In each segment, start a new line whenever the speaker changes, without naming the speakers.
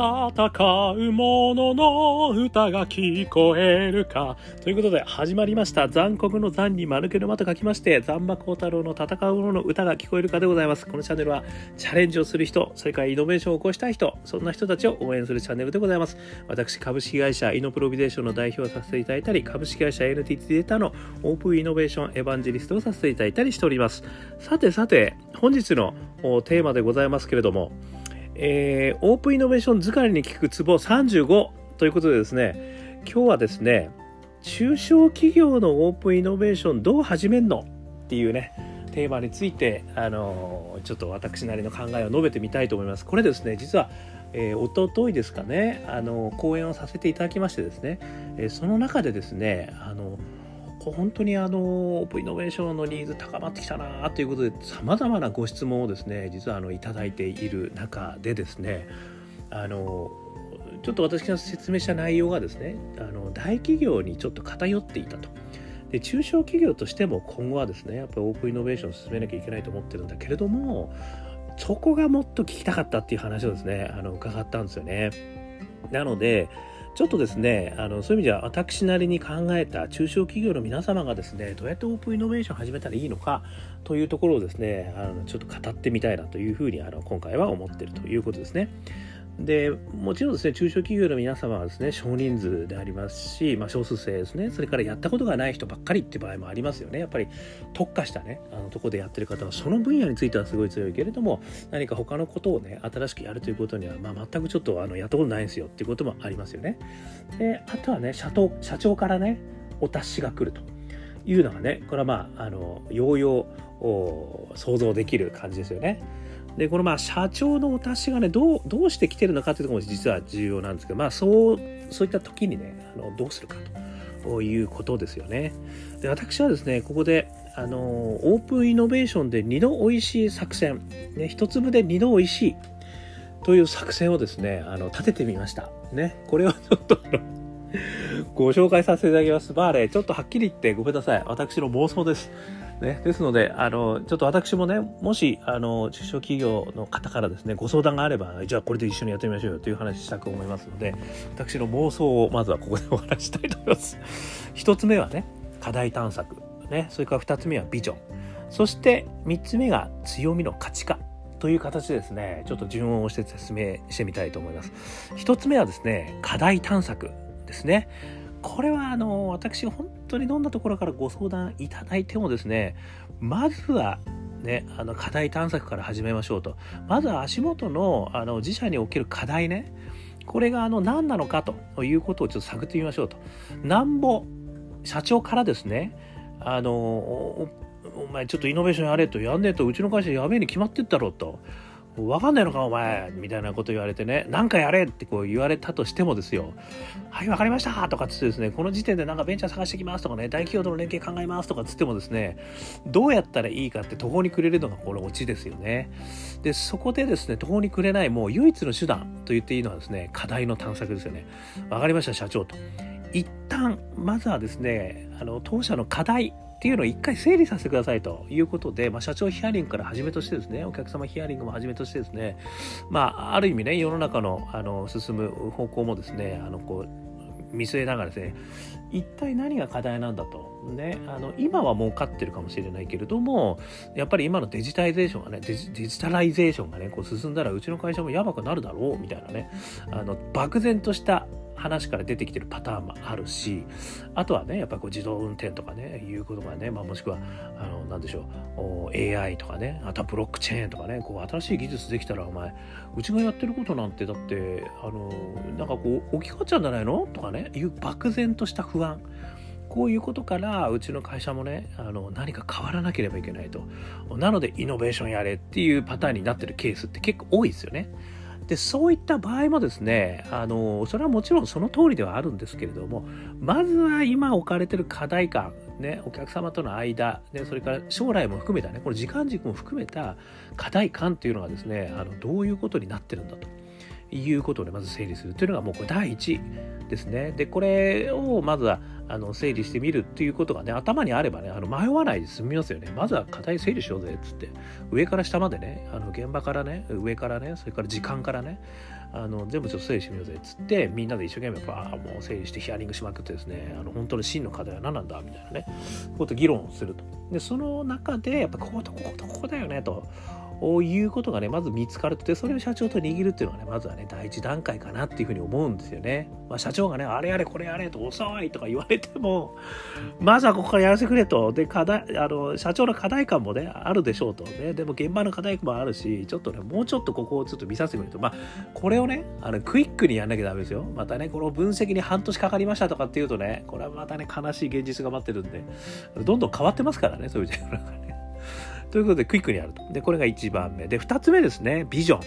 戦う者の歌が聞こえるか。ということで、始まりました。残酷の残に丸けの間と書きまして、残馬光太郎の戦う者の歌が聞こえるかでございます。このチャンネルは、チャレンジをする人、それからイノベーションを起こしたい人、そんな人たちを応援するチャンネルでございます。私、株式会社イノプロビゼーションの代表をさせていただいたり、株式会社 NTT データのオープンイノベーションエヴァンジェリストをさせていただいたりしております。さてさて、本日のテーマでございますけれども、えー、オープンイノベーション疲れに効くツボ35ということでですね、今日はですね、中小企業のオープンイノベーションどう始めんのっていうね、テーマについて、あのちょっと私なりの考えを述べてみたいと思います。これですね、実は、えー、おとといですかね、あの講演をさせていただきましてですね、えー、その中でですね、あの本当にあのオープンイノベーションのニーズ高まってきたなということでさまざまなご質問をですね実はあのいただいている中でですねあのちょっと私が説明した内容がですねあの大企業にちょっと偏っていたと。で中小企業としても今後はですねやっぱりオープンイノベーションを進めなきゃいけないと思ってるんだけれどもそこがもっと聞きたかったっていう話をですねあの伺ったんですよね。なのでちょっとですね、あのそういう意味では私なりに考えた中小企業の皆様がですね、どうやってオープンイノベーション始めたらいいのかというところをですね、あのちょっと語ってみたいなというふうにあの今回は思っているということですね。でもちろんですね中小企業の皆様はですね少人数でありますし、まあ、少数生ですねそれからやったことがない人ばっかりっていう場合もありますよね。やっぱり特化したねあのとこでやってる方はその分野についてはすごい強いけれども何か他のことをね新しくやるということには、まあ、全くちょっとあのやったことないんですよっていうこともありますよね。であとはね社長社長からねお達しが来るというのがねこれはまああのようよう想像できる感じですよね。でこのまあ社長のお達しがねどうどうして来てるのかというところも実は重要なんですけどまあそうそういった時にねあのどうするかということですよね。で私はですねここであのオープンイノベーションで2度おいしい作戦、ね、1粒で2度おいしいという作戦をですねあの立ててみました。ね、これを ちょっとご紹介させていただきます。バーレちょっとはっきり言ってごめんなさい。私の妄想です。ね、ですので、あの、ちょっと私もね、もし、あの、中小企業の方からですね、ご相談があれば、じゃあこれで一緒にやってみましょうよという話したく思いますので、私の妄想をまずはここでお話したいと思います。一つ目はね、課題探索。ね、それから二つ目はビジョン。そして三つ目が強みの価値化。という形でですね、ちょっと順をして説明してみたいと思います。一つ目はですね、課題探索ですね。これはあの私本当にどんなところからご相談いただいてもですねまずはね、あの課題探索から始めましょうと。まずは足元のあの自社における課題ねこれがあの何なのかということをちょっと探ってみましょうと。なんぼ社長からですねあのお前ちょっとイノベーションやれとやんねえとうちの会社やべえに決まってったろうと。わかんないのかお前みたいなこと言われてね、なんかやれってこう言われたとしてもですよ、はい、わかりましたとかつってですね、この時点でなんかベンチャー探してきますとかね、大企業との連携考えますとかつってもですね、どうやったらいいかって途方に暮れるのがこれオチですよね。で、そこでですね、途方に暮れないもう唯一の手段と言っていいのはですね、課題の探索ですよね。わかりました、社長と。一旦、まずはですね、あの、当社の課題っていうのを一回整理させてくださいということで、まあ、社長ヒアリングからはじめとしてですね、お客様ヒアリングもはじめとしてですね、まあ、ある意味ね、世の中のあの進む方向もですね、あのこう見据えながらですね、一体何が課題なんだと。ね、あの今は儲かってるかもしれないけれどもやっぱり今の digitization がねデジ digitalization がねこう進んだらうちの会社もやばくなるだろうみたいなねあの漠然とした話から出てきてるパターンもあるしあとはねやっぱり自動運転とかねいうことがね、まあ、もしくはあのなんでしょう AI とかねあとはブロックチェーンとかねこう新しい技術できたらお前うちがやってることなんてだってあのなんかこう置き換わっちゃうんじゃないの？とかねいう漠然とした不安。こういうことからうちの会社もねあの何か変わらなければいけないと。なのでイノベーションやれっていうパターンになってるケースって結構多いですよね。でそういった場合もですねあのそれはもちろんその通りではあるんですけれどもまずは今置かれてる課題感ね、お客様との間、ね、それから将来も含めたね、この時間軸も含めた課題感というのがですね、あのどういうことになってるんだと。いうことをねまず整理するというのがもうこれ第一ですね。でこれをまずはあの整理してみるっていうことがね頭にあればねあの迷わないで済みますよね。まずは課題整理しようぜっつって上から下までねあの現場からね上からねそれから時間からねあの全部ちょっと整理してみようぜっつってみんなで一生懸命バーもう整理してヒアリングしまくってですねあの本当の真の課題は何なんだみたいなねこと議論をするとでその中でやっぱこことこことここだよねということがねまず見つかると。でそれを社長と握るっていうのがねまずはね第一段階かなっていうふうに思うんですよね、まあ、社長がねあれやれこれやれと遅いとか言われてもまずはここからやらせてくれと。で課題あの社長の課題感もねあるでしょうと。ねでも現場の課題感もあるしちょっとねもうちょっとここをちょっと見させてくれと。まあこれをねあのクイックにやんなきゃダメですよ。またねこの分析に半年かかりましたとかっていうとねこれはまたね悲しい現実が待ってるんでどんどん変わってますからねそういう世の中ねということでクイックにやると。で、これが1番目。で、2つ目ですね、ビジョン。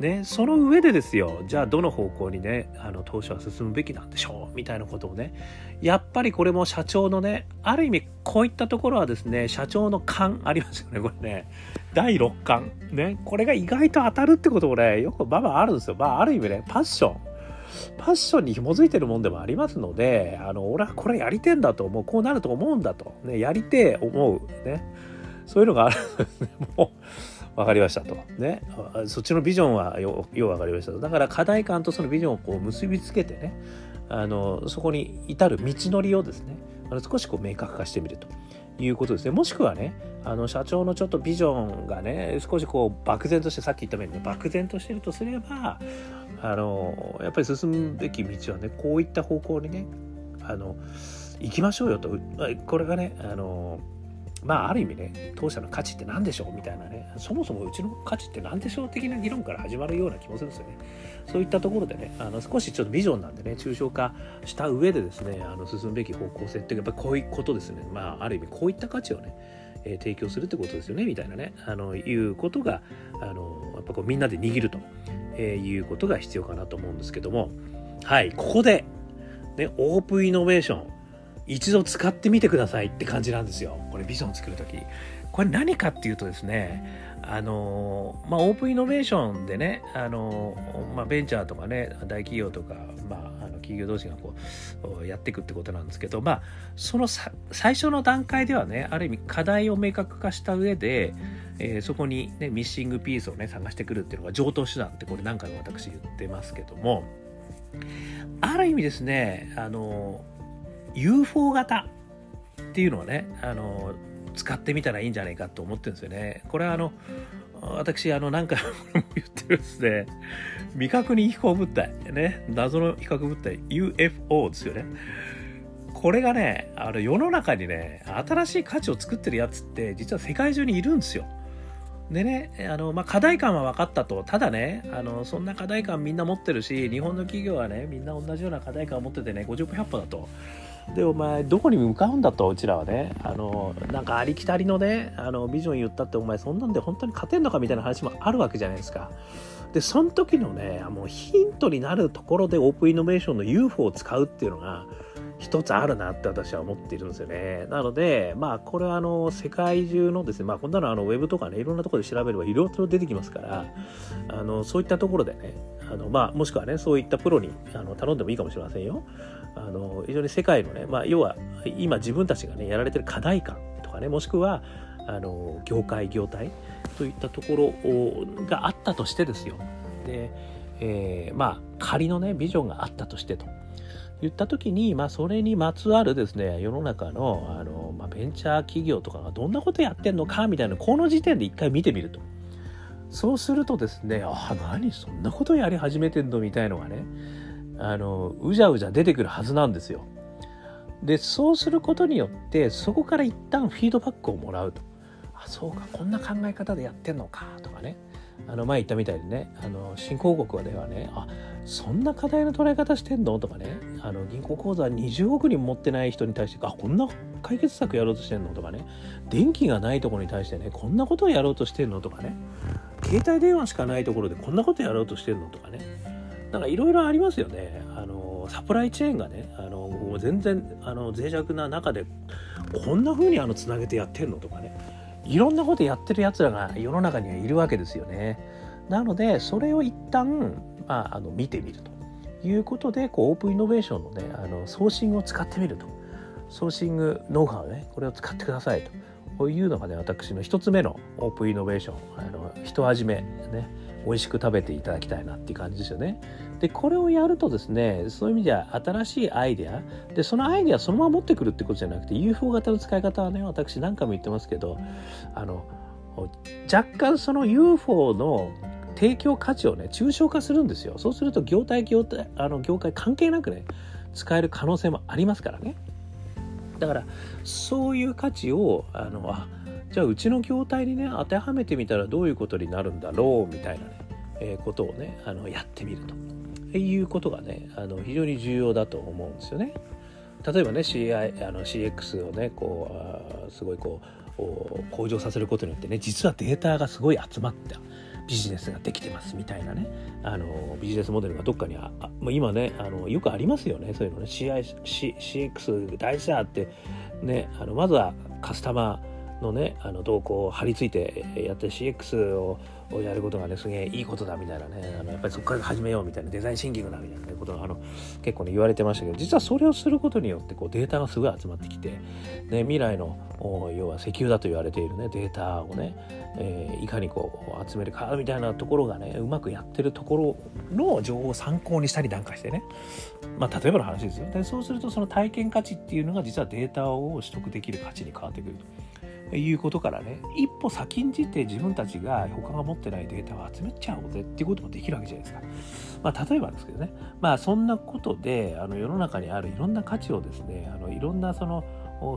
ね、その上でですよ、じゃあどの方向にね、あの投資は進むべきなんでしょう？みたいなことをね、やっぱりこれも社長のね、ある意味こういったところはですね、社長の勘ありますよね、これね。第6巻。ね、これが意外と当たるってこともね、よくまあまあるんですよ。まあある意味ね、パッション。パッションに紐づいてるもんでもありますので、あの、俺はこれやりてんだと思う、こうなると思うんだと、ね、やりて思う、ね。そういうのがあるんで。もう分かりましたと。ね。そっちのビジョンはよよう分かりましたと。だから課題感とそのビジョンをこう結びつけてね、あのそこに至る道のりをですね、あの少しこう明確化してみると。いうことですね。もしくはね、あの社長のちょっとビジョンがね、少しこう漠然として、さっき言ったように、ね、漠然としてるとすれば、あの、やっぱり進むべき道はね、こういった方向にね、あの、行きましょうよと。これがね、あの、まあある意味ね当社の価値って何でしょうみたいなねそもそもうちの価値って何でしょう的な議論から始まるような気もするんですよね。そういったところでねあの少しちょっとビジョンなんでね抽象化した上でですねあの進むべき方向性っていうかやっぱこういうことですね。まあある意味こういった価値をねえ、提供するってことですよねみたいなねあのいうことがあのやっぱこうみんなで握ると、えー、いうことが必要かなと思うんですけども。はいここで、ね、オープンイノベーション。一度使ってみてくださいって感じなんですよ。これビジョン作る時。これ何かっていうとですねあのまあオープンイノベーションでねあの、まあ、ベンチャーとかね大企業とか、まあ、あの企業同士がこうやっていくってことなんですけどまあその最初の段階ではねある意味課題を明確化した上で、えー、そこにねミッシングピースをね探してくるっていうのが上等手段ってこれ何回も私言ってますけどもある意味ですねあの UFO 型っていうのをね、あの、使ってみたらいいんじゃないかと思ってるんですよね。これはあの、私、あの、何回も言ってるんですね。未確認飛行物体、ね、謎の飛行物体、UFO ですよね。これがね、あの世の中にね、新しい価値を作ってるやつって、実は世界中にいるんですよ。でね、あの、まあ、課題感は分かったと。ただね、あの、そんな課題感みんな持ってるし、日本の企業はね、みんな同じような課題感を持っててね、50歩100歩だと。でお前どこに向かうんだとうちらはねあのなんかありきたりのねあのビジョン言ったってお前そんなんで本当に勝てんのかみたいな話もあるわけじゃないですかでその時のねもうヒントになるところでオープンイノベーションの UFO を使うっていうのが一つあるなって私は思っているんですよね。なので、まあ、これはあの、世界中のですね、まあ、こんなのあの、ウェブとかね、いろんなところで調べればいろいろ出てきますから、あの、そういったところでね、あの、まあ、もしくはね、そういったプロにあの頼んでもいいかもしれませんよ。あの、非常に世界のね、まあ、要は、今自分たちがね、やられてる課題感とかね、もしくは、あの、業界、業態といったところがあったとしてですよ。で、えー、まあ、仮のね、ビジョンがあったとしてと。言った時に、まあ、それにまつわるですね、世の中の、あの、まあ、ベンチャー企業とかがどんなことやってんのか、みたいな、この時点で一回見てみると。そうするとですね、あ、何そんなことやり始めてんの？みたいのがね、あの、うじゃうじゃ出てくるはずなんですよ。で、そうすることによって、そこから一旦フィードバックをもらうと。あ、そうか、こんな考え方でやってんのか、とかね。あの前言ったみたいにねあの新興国ではねあそんな課題の捉え方してんの？とかね。あの銀行口座20億人持ってない人に対してあこんな解決策やろうとしてんの？とかね。電気がないところに対してねこんなことをやろうとしてんの？とかね。携帯電話しかないところでこんなことやろうとしてんの？とかね。なんかいろいろありますよね。あのサプライチェーンがねあの全然あの脆弱な中でこんな風にあのつなげてやってんのとかね。いろんなことやってるやつらが世の中にはいるわけですよね。なのでそれを一旦まあ、あの見てみると。いうことでこうオープンイノベーションのねあのソーシングを使ってみると。ソーシングノウハウねこれを使ってくださいと。いうのがね私の一つ目のオープンイノベーション。あの一味目ね。美味しく食べていただきたいなっていう感じですよね。でこれをやるとですねそういう意味では新しいアイデア。でそのアイデアそのまま持ってくるってことじゃなくて UFO 型の使い方はね私何回も言ってますけどあの若干その UFO の提供価値をね抽象化するんですよ。そうすると業態業態あの業界関係なくね使える可能性もありますからね。だからそういう価値をあのあじゃあうちの業態にね当てはめてみたらどういうことになるんだろうみたいなね、えー、ことをねあのやってみると。いうことがねあの非常に重要だと思うんですよね。例えばね CI あの CX をねこうすごいこう向上させることによってね実はデータがすごい集まった。ビジネスができてますみたいなね。あのビジネスモデルがどっかにあもう今ねあのよくありますよね。そういうのね。CI C CX 大事だってねあのまずはカスタマーのねあの動向を張り付いてやって CX ををやることがねすげえいいことだみたいなねあのやっぱりそこから始めようみたいなデザインシンキングだみたいな、ことがあの結構ね言われてましたけど実はそれをすることによってこうデータがすごい集まってきて、ね、未来の要は石油だと言われているねデータをね、えー、いかにこう集めるかみたいなところがねうまくやってるところの情報を参考にしたりなんかしてねまあ例えばの話ですよでそうするとその体験価値っていうのが実はデータを取得できる価値に変わってくると。いうことからね一歩先んじて自分たちが他が持ってないデータを集めちゃおうぜっていうこともできるわけじゃないですか。まあ、例えばですけどね。まあそんなことであの世の中にあるいろんな価値をですねあのいろんなその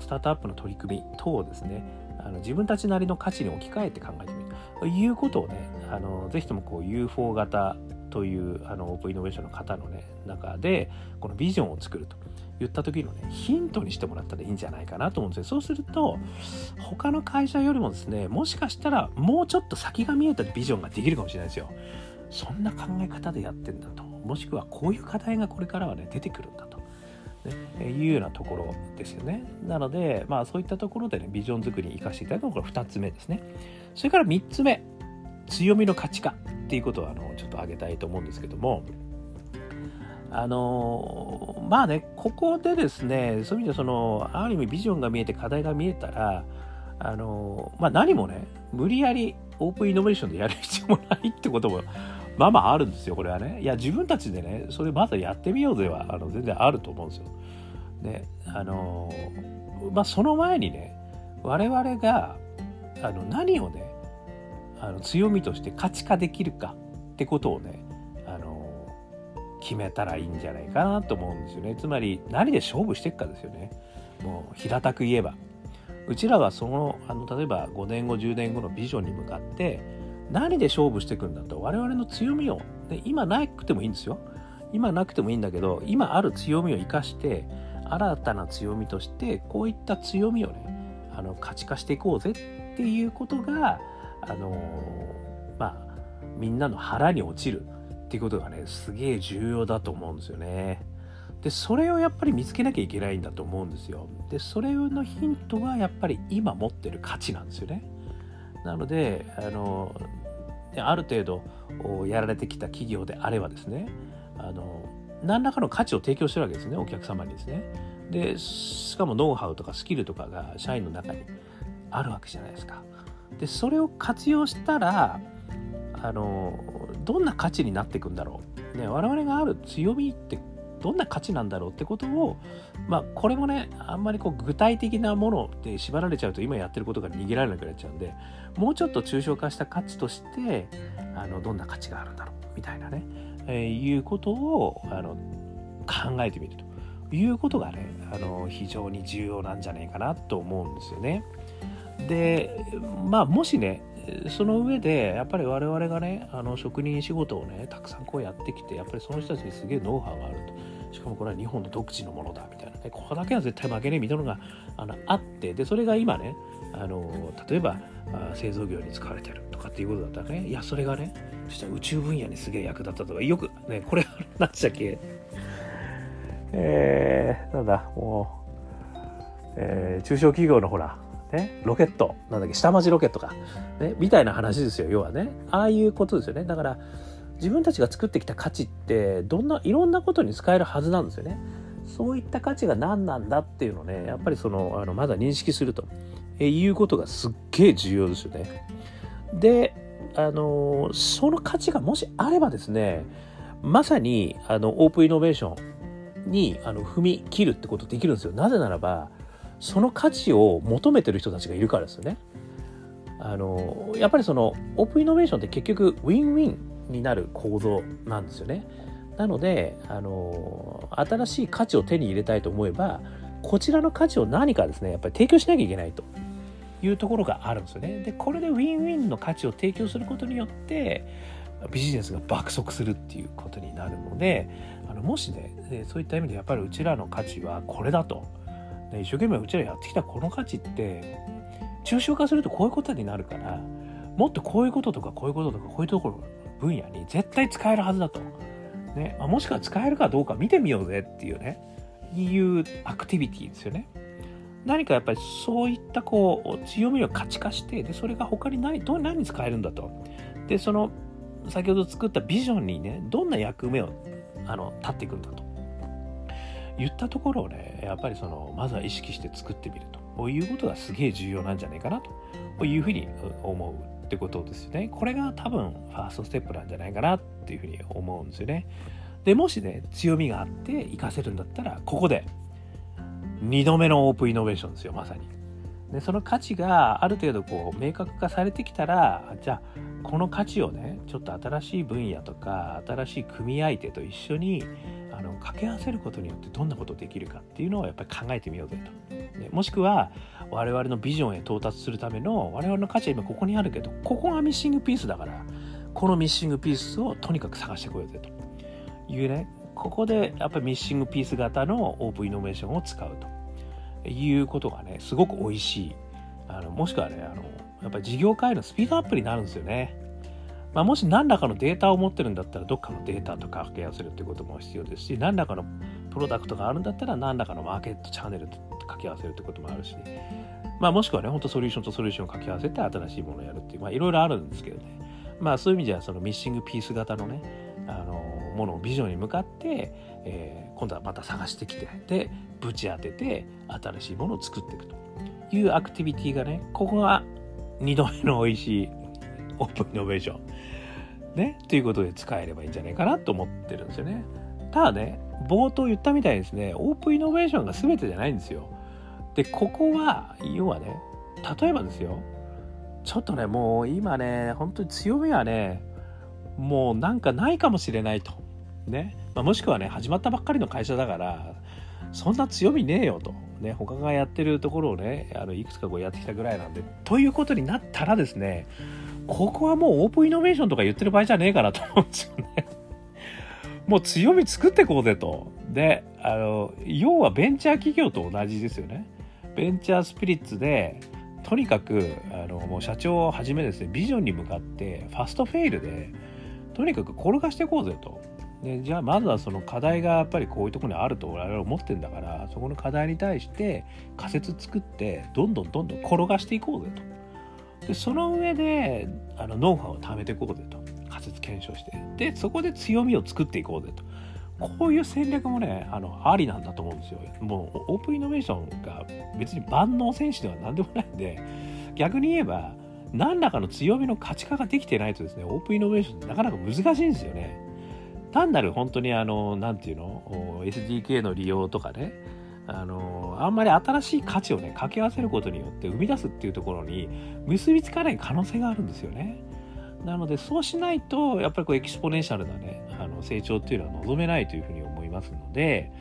スタートアップの取り組み等をですねあの自分たちなりの価値に置き換えて考えてみる。ということをねあのぜひともこう UFO 型というあのオープンイノベーションの方のね中でこのビジョンを作ると。言った時のねヒントにしてもらったらいいんじゃないかなと思うんですよ。そうすると他の会社よりもですねもしかしたらもうちょっと先が見えたビジョンができるかもしれないですよ。そんな考え方でやってんだと。もしくはこういう課題がこれからはね出てくるんだと、ね、いうようなところですよね。なのでまあそういったところでねビジョン作りに生かしていただくのがこれ2つ目ですね。それから3つ目強みの価値化っていうことをあのちょっと挙げたいと思うんですけどもあのまあねここでですねそういう意味でそのある意味ビジョンが見えて課題が見えたらあのまあ何もね無理やりオープンイノベーションでやる必要もないってこともまあまああるんですよこれはねいや自分たちでねそれまずやってみようではあの全然あると思うんですよ。ねあのまあその前にね我々があの何をねあの強みとして価値化できるかってことをね決めたらいいんじゃないかなと思うんですよね。つまり何で勝負していくかですよね。もう平たく言えば。うちらはそのあの例えば5年後10年後のビジョンに向かって何で勝負していくんだと。我々の強みを。で今なくてもいいんですよ。今なくてもいいんだけど今ある強みを生かして新たな強みとしてこういった強みをねあの価値化していこうぜっていうことがあのまあみんなの腹に落ちるっていうことがねすげえ重要だと思うんですよね。でそれをやっぱり見つけなきゃいけないんだと思うんですよ。でそれのヒントがやっぱり今持ってる価値なんですよね。なのであのある程度やられてきた企業であればですねあの何らかの価値を提供してるわけですねお客様にですね。でしかもノウハウとかスキルとかが社員の中にあるわけじゃないですか。でそれを活用したらあのどんな価値になっていくんだろう、ね、我々がある強みってどんな価値なんだろうってことを、まあ、これもねあんまりこう具体的なもので縛られちゃうと今やってることが逃げられなくなっちゃうんでもうちょっと抽象化した価値としてあのどんな価値があるんだろうみたいなね、えー、いうことをあの考えてみるということがねあの非常に重要なんじゃないかなと思うんですよね。でまあもしねその上でやっぱり我々がねあの職人仕事をねたくさんこうやってきてやっぱりその人たちにすげえノウハウがあると。しかもこれは日本の独自のものだみたいなね。ここだけは絶対負けねえみたいなのがあのあってでそれが今ねあの例えば製造業に使われてるとかっていうことだったらねいやそれがねそしたら宇宙分野にすげえ役立ったとかよくねこれ何でしたっけ。えー、なんだもう、えー、中小企業のほらね、ロケット、なんだっけ、下町ロケットか、ね、みたいな話ですよ、要はね。ああいうことですよね。だから、自分たちが作ってきた価値ってどんないろんなことに使えるはずなんですよね。そういった価値が何なんだっていうのをねやっぱりそのあのまだ認識するとえいうことがすっげえ重要ですよね。であのその価値がもしあればですねまさにあのオープンイノベーションにあの踏み切るってことできるんですよ。なぜならばその価値を求めてる人たちがいるからですよね。あのやっぱりそのオープンイノベーションって結局ウィンウィンになる構造なんですよね。なのであの新しい価値を手に入れたいと思えばこちらの価値を何かですねやっぱり提供しなきゃいけないというところがあるんですよね。でこれでウィンウィンの価値を提供することによってビジネスが爆速するっていうことになるのであのもしねそういった意味でやっぱりうちらの価値はこれだと、一生懸命うちらやってきたこの価値って抽象化するとこういうことになるからもっとこういうこととかこういうこととかこういうところ分野に絶対使えるはずだと。ねあ、もしくは使えるかどうか見てみようぜっていうねいうアクティビティですよね。何かやっぱりそういったこう強みを価値化してでそれが他に何どう何に使えるんだと。でその先ほど作ったビジョンにねどんな役目をあの立っていくんだと言ったところをねやっぱりそのまずは意識して作ってみるということがすげえ重要なんじゃないかなというふうに思うってことですよね。これが多分ファーストステップなんじゃないかなっていうふうに思うんですよね。で、もしね、強みがあって活かせるんだったら、ここで2度目のオープンイノベーションですよ、まさに。で、その価値がある程度こう明確化されてきたら、じゃあ、この価値をね、ちょっと新しい分野とか、新しい組合手と一緒にあの掛け合わせることによってどんなことできるかっていうのをやっぱり考えてみようぜと。ね、もしくは我々のビジョンへ到達するための我々の価値は今ここにあるけどここがミッシングピースだからこのミッシングピースをとにかく探してこようぜというねここでやっぱりミッシングピース型のオープンイノベーションを使うということがねすごく美味しいあのもしくはねあのやっぱり事業化へのスピードアップになるんですよね。まあ、もし何らかのデータを持ってるんだったらどっかのデータとか掛け合わせるってことも必要ですし何らかのプロダクトがあるんだったら何らかのマーケットチャンネルと掛け合わせるってこともあるし、まあ、もしくはね、ほんとソリューションとソリューションを掛け合わせて新しいものをやるっていう、いろいろあるんですけどね。まあ、そういう意味では、そのミッシングピース型のね、あの、ものをビジョンに向かって、えー、今度はまた探してきて、で、ぶち当てて、新しいものを作っていくというアクティビティがね、ここが2度目の美味しいオープンイノベーション。ね、ということで使えればいいんじゃないかなと思ってるんですよね。ただね、冒頭言ったみたいにですね、オープンイノベーションが全てじゃないんですよ。でここは要はね例えばですよちょっとねもう今ね本当に強みはねもうなんかないかもしれないとね、まあ、もしくはね始まったばっかりの会社だからそんな強みねえよと。ね他がやってるところをねあのいくつかこうやってきたぐらいなんで。ということになったらですねここはもうオープンイノベーションとか言ってる場合じゃねえかなと思うんですよね。もう強み作ってこうぜと。であの要はベンチャー企業と同じですよね。ベンチャースピリッツでとにかくあのもう社長をはじめですねビジョンに向かってファストフェイルでとにかく転がしていこうぜと。でじゃあまずはその課題がやっぱりこういうところにあると我々は思ってんだからそこの課題に対して仮説作ってどんどんどんどん転がしていこうぜと。でその上であのノウハウを貯めていこうぜと仮説検証してでそこで強みを作っていこうぜとこういう戦略もね、あの、ありなんだと思うんですよ。もう、オープンイノベーションが別に万能選手では何でもないんで、逆に言えば、何らかの強みの価値化ができてないとですね、オープンイノベーションってなかなか難しいんですよね。単なる本当にあの、なんていうの、SDK の利用とかね、あの、あんまり新しい価値をね、掛け合わせることによって生み出すっていうところに結びつかない可能性があるんですよね。なのでそうしないとやっぱりこう exponential なねあの成長っていうのは望めないというふうに思いますので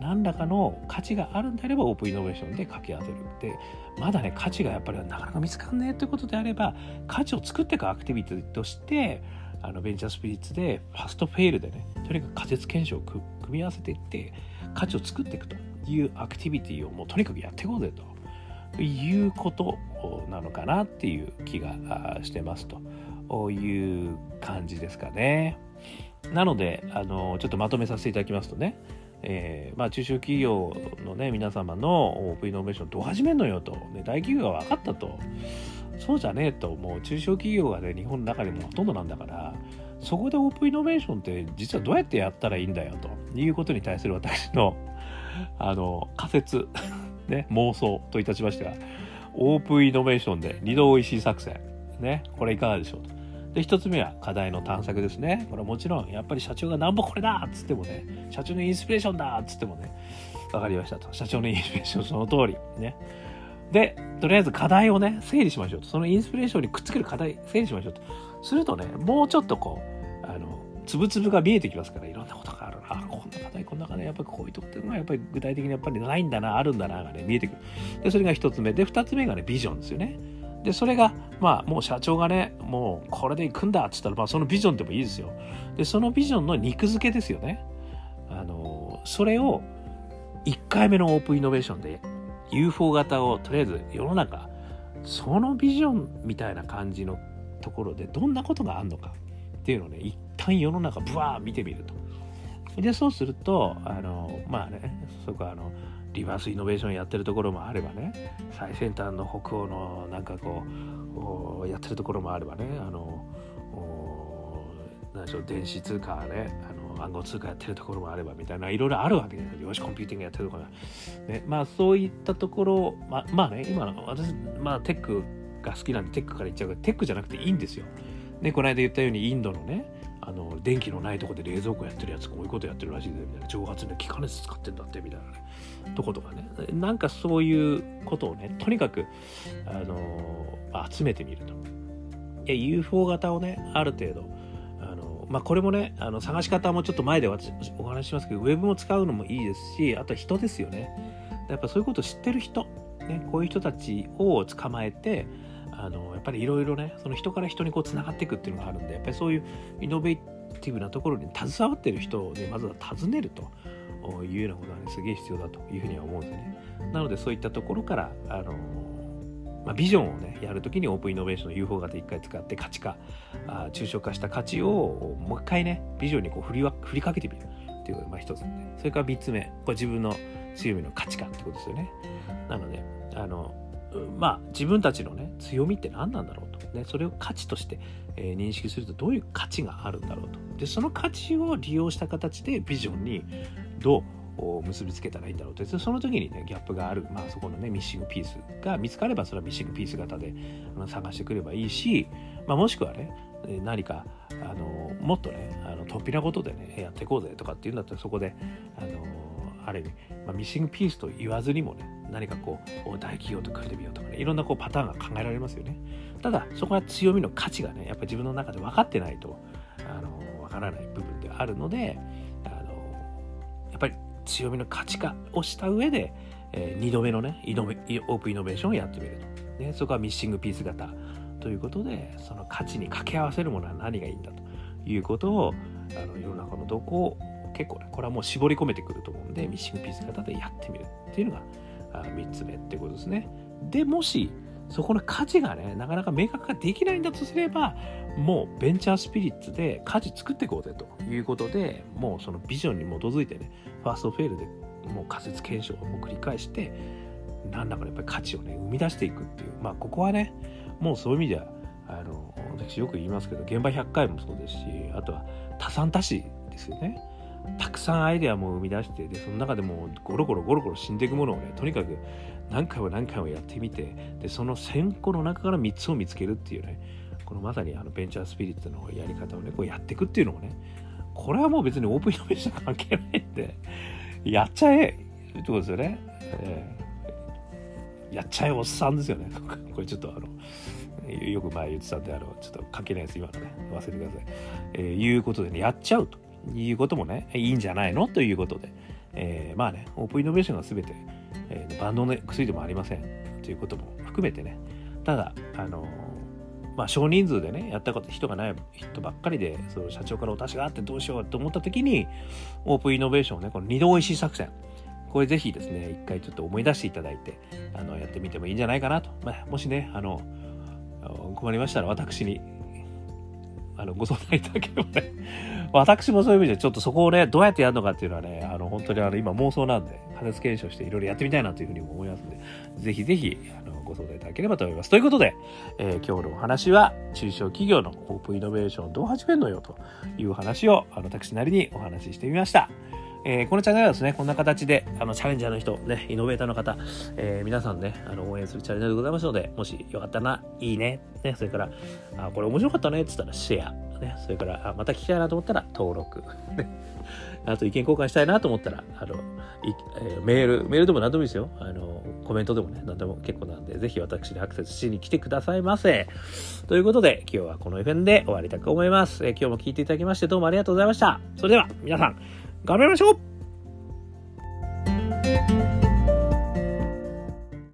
何らかの価値があるんであればオープンイノベーションで掛け合わせるでまだね価値がやっぱりなかなか見つかんねえということであれば価値を作っていくアクティビティとしてあのベンチャースピリッツで fast fail でねとにかく仮説検証を組み合わせていって価値を作っていくというアクティビティをもうとにかくやっていこうぜということなのかなっていう気がしてますと。いう感じですかね。なので、あの、ちょっとまとめさせていただきますとね、えー、まあ、中小企業のね、皆様のオープンイノベーションどう始めんのよと、ね、大企業が分かったと。そうじゃねえともう。中小企業がね日本の中でもほとんどなんだからそこでオープンイノベーションって実はどうやってやったらいいんだよということに対する私の あの仮説 ね妄想といたしましてはオープンイノベーションで二度おいしい作戦ねこれいかがでしょうと。で一つ目は課題の探索ですね。これはもちろんやっぱり社長がなんぼこれだっつってもね社長のインスピレーションだっつってもね分かりましたと。社長のインスピレーションその通りね。でとりあえず課題をね整理しましょうと。そのインスピレーションにくっつける課題整理しましょうと。するとねもうちょっとこうあのつぶつぶが見えてきますからいろんなことがあるな。こんな課題こんな課題やっぱりこういうとこっていうのはやっぱり具体的にやっぱりないんだなあるんだながね見えてくる。でそれが一つ目。で二つ目がねビジョンですよね。でそれがまあもう社長がねもうこれで行くんだっつったらまあそのビジョンでもいいですよ。でそのビジョンの肉付けですよね。あのそれを1回目のオープンイノベーションで UFO 型をとりあえず世の中そのビジョンみたいな感じのところでどんなことがあるのかっていうのをね一旦世の中ブワー見てみると。でそうするとあのまあねそこはあのリバースイノベーションやってるところもあればね最先端の北欧のなんかこうやってるところもあればねあの何でしょう電子通貨ねあ暗号通貨やってるところもあればみたいないろいろあるわけですよ。しコンピューティングやってるところ。ね、まあそういったところままあね今の私まあテックが好きなんでテックから言っちゃうけどテックじゃなくていいんですよ。でこの間言ったようにインドのねあの電気のないとこで冷蔵庫やってるやつこういうことやってるらしいでみたいな蒸発で気化熱使ってんだってみたいなねとことかねなんかそういうことをねとにかくあの集めてみるといや UFO 型をねある程度まあこれもねあの探し方もちょっと前で私お話ししますけどウェブも使うのもいいですしあとは人ですよね。やっぱそういうことを知ってる人、ね、こういう人たちを捕まえてあのやっぱりいろいろねその人から人にこうつながっていくっていうのがあるんでやっぱりそういうイノベーティブなところに携わってる人をねまずは尋ねるというようなことはねすげえ必要だというふうには思うんですね。なのでそういったところからあのまあ、ビジョンをねやるときにオープンイノベーションの UFO 型一回使って価値化あ抽象化した価値をもう一回ねビジョンにこう振りわ振りかけてみるっていうのがまあ一つそれから三つ目これ自分の強みの価値観ってことですよね。なのであのまあ自分たちのね強みって何なんだろうと、ね、それを価値として、えー、認識するとどういう価値があるんだろうと。でその価値を利用した形でビジョンにどう結びつけたらいいんだろうと。その時にねギャップがある、まあ、そこのねミッシングピースが見つかればそれはミッシングピース型で探してくればいいし、まあ、もしくはね何かあのもっとねあの突飛なことでねやっていこうぜとかっていうんだったらそこであのある意味、まあ、ミッシングピースと言わずにもね何かこう大企業と組んでみようとかねいろんなこうパターンが考えられますよね。ただそこは強みの価値がねやっぱ自分の中で分かってないとあの分からない部分であるのであのやっぱり強みの価値化をした上で、えー、2度目のねイノベオープンイノベーションをやってみると、ね、そこはミッシングピース型ということでその価値に掛け合わせるものは何がいいんだということをあの世の中のどこを結構ねこれはもう絞り込めてくると思うんでミッシングピース型でやってみるっていうのが3つ目ってことですね。でもしそこの価値がねなかなか明確化できないんだとすればもうベンチャースピリッツで価値作っていこうぜということでもうそのビジョンに基づいてねファーストフェールでもう仮説検証を繰り返して何らかやっぱり価値をね生み出していくっていうまあここはねもうそういう意味ではあの私よく言いますけど現場100回もそうですしあとは多産多死ですよね。たくさんアイデアも生み出してでその中でもゴロゴロゴロゴロ死んでいくものをねとにかく何回も何回もやってみてでその1000個の中から3つを見つけるっていうねこのまさにあのベンチャースピリッツのやり方をねこうやっていくっていうのもねこれはもう別にオープンイノベーション関係ないんでやっちゃえってことですよね、えー、やっちゃえおっさんですよね。これちょっとあのよく前言ってたんであのちょっと関係ないです今のね忘れてください、えー、いうことでねやっちゃうということもね、いいんじゃないの？ということで、えー、まあね、オープンイノベーションが全て、えー、バンドの薬でもありません。ということも含めてね、ただ、あのまあ、少人数でね、やったこと、人がない人ばっかりで、その社長からお達しがあってどうしようと思った時に、オープンイノベーションをね、この二度おいしい作戦、これぜひですね、一回ちょっと思い出していただいて、あの、やってみてもいいんじゃないかなと。まあ、もしね、あの、困りましたら私にあの、ご相談いただければね、私もそういう意味でちょっとそこをね、どうやってやるのかっていうのはね、あの、本当にあの、今妄想なんで、加熱検証していろいろやってみたいなというふうにも思いますんで、ぜひぜひ、あの、ご相談いただければと思います。ということで、えー、今日のお話は、中小企業のオープンイノベーションどう始めるのよという話を、あの、私なりにお話ししてみました。えー、このチャンネルはですね、こんな形で、あの、チャレンジャーの人、ね、イノベーターの方、えー、皆さんね、あの、応援するチャレンネルでございますので、もしよかったら、いいね、ね、それから、あ、これ面白かったね、って言ったらシェア、ね、それから、あまた聞きたいなと思ったら登録、ね、あと意見交換したいなと思ったら、あの、えー、メール、メールでも何でもいいですよ。あの、コメントでもね、何でも結構なんで、ぜひ私にアクセスしに来てくださいませ。ということで、今日はこの FM で終わりたく思います。えー、今日も聞いていただきましてどうもありがとうございました。それでは、皆さん、頑張りましょう。